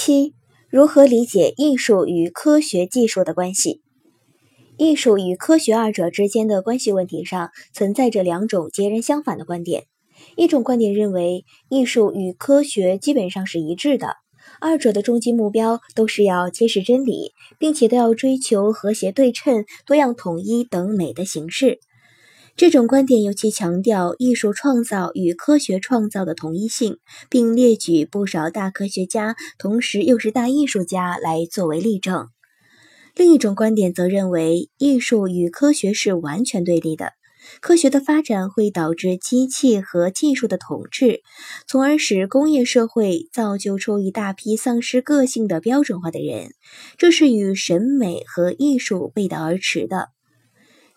七、如何理解艺术与科学技术的关系？艺术与科学二者之间的关系问题上，存在着两种截然相反的观点。一种观点认为，艺术与科学基本上是一致的，二者的终极目标都是要揭示真理，并且都要追求和谐对称、多样统一等美的形式。这种观点尤其强调艺术创造与科学创造的同一性，并列举不少大科学家，同时又是大艺术家来作为例证。另一种观点则认为，艺术与科学是完全对立的。科学的发展会导致机器和技术的统治，从而使工业社会造就出一大批丧失个性的标准化的人，这是与审美和艺术背道而驰的。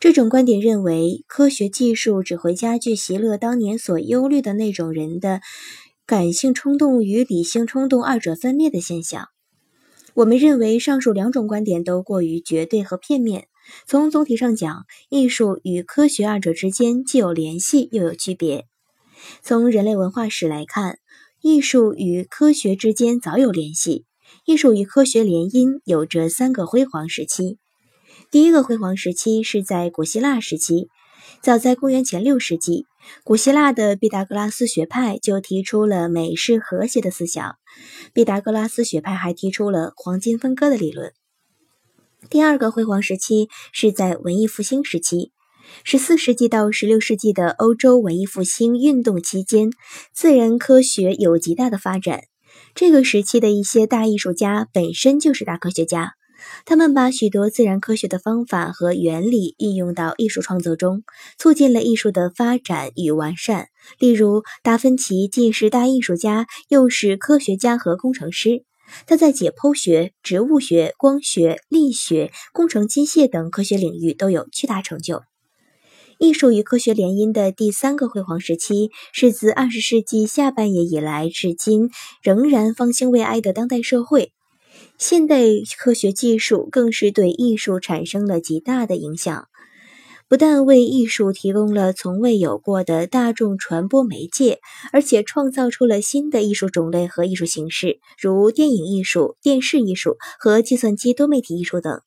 这种观点认为，科学技术只会加剧席勒当年所忧虑的那种人的感性冲动与理性冲动二者分裂的现象。我们认为上述两种观点都过于绝对和片面。从总体上讲，艺术与科学二者之间既有联系又有区别。从人类文化史来看，艺术与科学之间早有联系。艺术与科学联姻有着三个辉煌时期。第一个辉煌时期是在古希腊时期，早在公元前六世纪。古希腊的毕达哥拉斯学派就提出了美是和谐的思想。毕达哥拉斯学派还提出了黄金分割的理论。第二个辉煌时期是在文艺复兴时期，十四世纪到十六世纪的欧洲文艺复兴运动期间，自然科学有极大的发展。这个时期的一些大艺术家本身就是大科学家。他们把许多自然科学的方法和原理应用到艺术创作中，促进了艺术的发展与完善。例如，达芬奇既是大艺术家，又是科学家和工程师。他在解剖学、植物学、光学、力学、工程机械等科学领域都有巨大成就。艺术与科学联姻的第三个辉煌时期，是自二十世纪下半叶以来至今仍然方兴未艾的当代社会。现代科学技术更是对艺术产生了极大的影响，不但为艺术提供了从未有过的大众传播媒介，而且创造出了新的艺术种类和艺术形式，如电影艺术、电视艺术和计算机多媒体艺术等。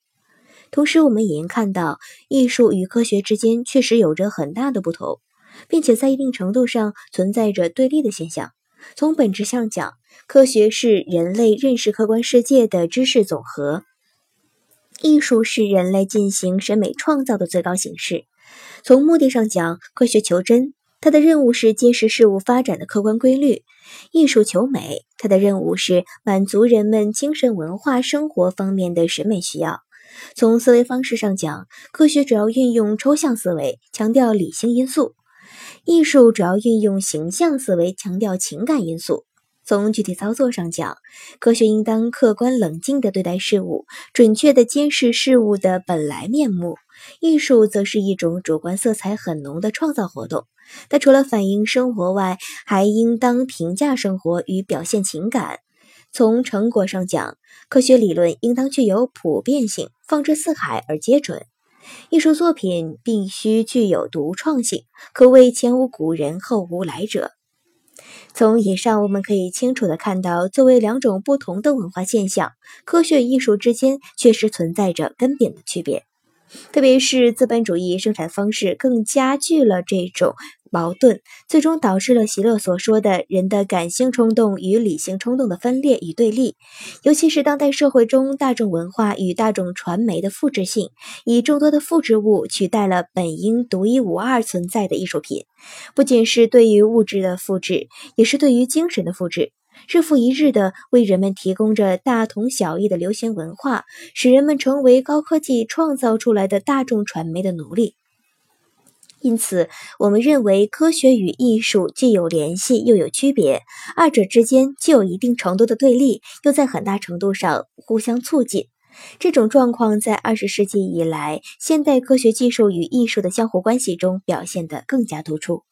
同时，我们也应看到，艺术与科学之间确实有着很大的不同，并且在一定程度上存在着对立的现象。从本质上讲，科学是人类认识客观世界的知识总和，艺术是人类进行审美创造的最高形式。从目的上讲，科学求真，它的任务是揭示事物发展的客观规律；艺术求美，它的任务是满足人们精神文化生活方面的审美需要。从思维方式上讲，科学主要运用抽象思维，强调理性因素。艺术主要运用形象思维，强调情感因素。从具体操作上讲，科学应当客观冷静地对待事物，准确地揭示事物的本来面目；艺术则是一种主观色彩很浓的创造活动。它除了反映生活外，还应当评价生活与表现情感。从成果上讲，科学理论应当具有普遍性，放之四海而皆准。艺术作品必须具有独创性，可谓前无古人后无来者。从以上我们可以清楚地看到，作为两种不同的文化现象，科学与艺术之间确实存在着根本的区别。特别是资本主义生产方式更加剧了这种。矛盾最终导致了席勒所说的人的感性冲动与理性冲动的分裂与对立，尤其是当代社会中大众文化与大众传媒的复制性，以众多的复制物取代了本应独一无二存在的艺术品，不仅是对于物质的复制，也是对于精神的复制，日复一日的为人们提供着大同小异的流行文化，使人们成为高科技创造出来的大众传媒的奴隶。因此，我们认为科学与艺术既有联系又有区别，二者之间既有一定程度的对立，又在很大程度上互相促进。这种状况在二十世纪以来，现代科学技术与艺术的相互关系中表现得更加突出。